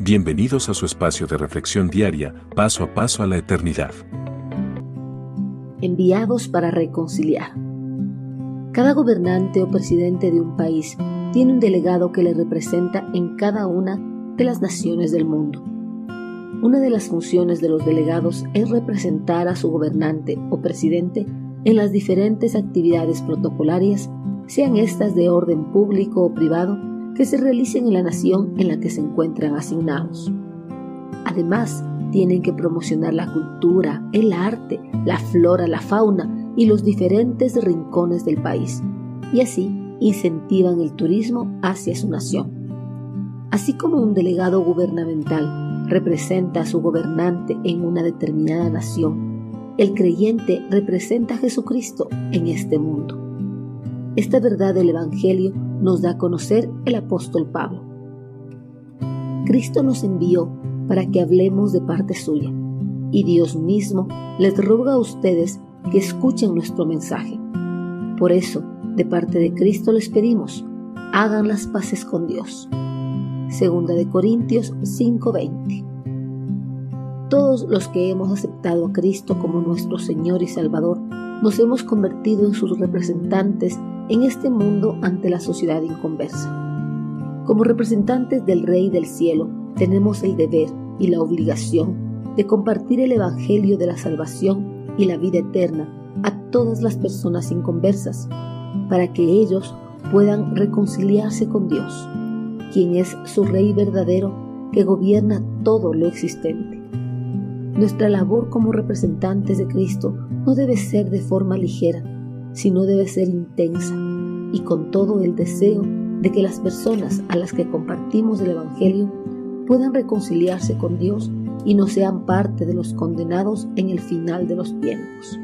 Bienvenidos a su espacio de reflexión diaria, paso a paso a la eternidad. Enviados para reconciliar. Cada gobernante o presidente de un país tiene un delegado que le representa en cada una de las naciones del mundo. Una de las funciones de los delegados es representar a su gobernante o presidente en las diferentes actividades protocolarias, sean estas de orden público o privado, que se realicen en la nación en la que se encuentran asignados. Además, tienen que promocionar la cultura, el arte, la flora, la fauna y los diferentes rincones del país, y así incentivan el turismo hacia su nación. Así como un delegado gubernamental representa a su gobernante en una determinada nación, el creyente representa a Jesucristo en este mundo. Esta verdad del Evangelio nos da a conocer el apóstol Pablo. Cristo nos envió para que hablemos de parte suya, y Dios mismo les roga a ustedes que escuchen nuestro mensaje. Por eso, de parte de Cristo les pedimos, hagan las paces con Dios. Segunda de Corintios 5:20. Todos los que hemos aceptado a Cristo como nuestro Señor y Salvador, nos hemos convertido en sus representantes en este mundo ante la sociedad inconversa. Como representantes del Rey del Cielo, tenemos el deber y la obligación de compartir el Evangelio de la salvación y la vida eterna a todas las personas inconversas, para que ellos puedan reconciliarse con Dios, quien es su Rey verdadero que gobierna todo lo existente. Nuestra labor como representantes de Cristo no debe ser de forma ligera, sino debe ser intensa y con todo el deseo de que las personas a las que compartimos el Evangelio puedan reconciliarse con Dios y no sean parte de los condenados en el final de los tiempos.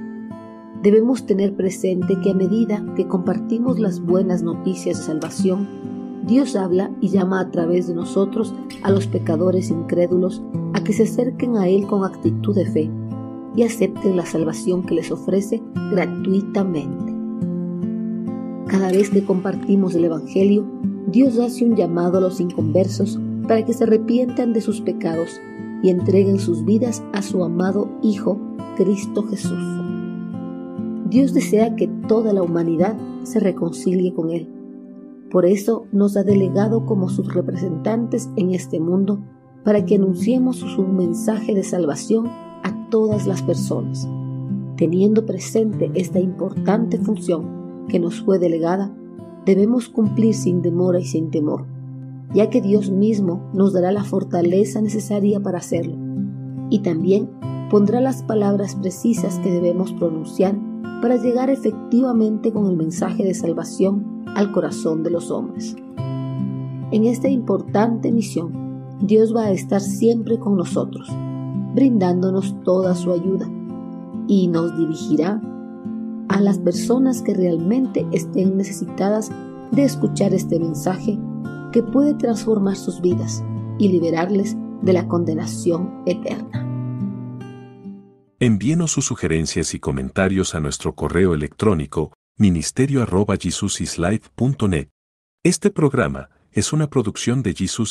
Debemos tener presente que a medida que compartimos las buenas noticias de salvación, Dios habla y llama a través de nosotros a los pecadores incrédulos a que se acerquen a Él con actitud de fe y acepten la salvación que les ofrece gratuitamente. Cada vez que compartimos el Evangelio, Dios hace un llamado a los inconversos para que se arrepientan de sus pecados y entreguen sus vidas a su amado Hijo, Cristo Jesús. Dios desea que toda la humanidad se reconcilie con Él. Por eso nos ha delegado como sus representantes en este mundo para que anunciemos su mensaje de salvación todas las personas. Teniendo presente esta importante función que nos fue delegada, debemos cumplir sin demora y sin temor, ya que Dios mismo nos dará la fortaleza necesaria para hacerlo, y también pondrá las palabras precisas que debemos pronunciar para llegar efectivamente con el mensaje de salvación al corazón de los hombres. En esta importante misión, Dios va a estar siempre con nosotros, brindándonos toda su ayuda y nos dirigirá a las personas que realmente estén necesitadas de escuchar este mensaje que puede transformar sus vidas y liberarles de la condenación eterna. Envíenos sus sugerencias y comentarios a nuestro correo electrónico ministerio.jesusislife.net. Este programa es una producción de Jesus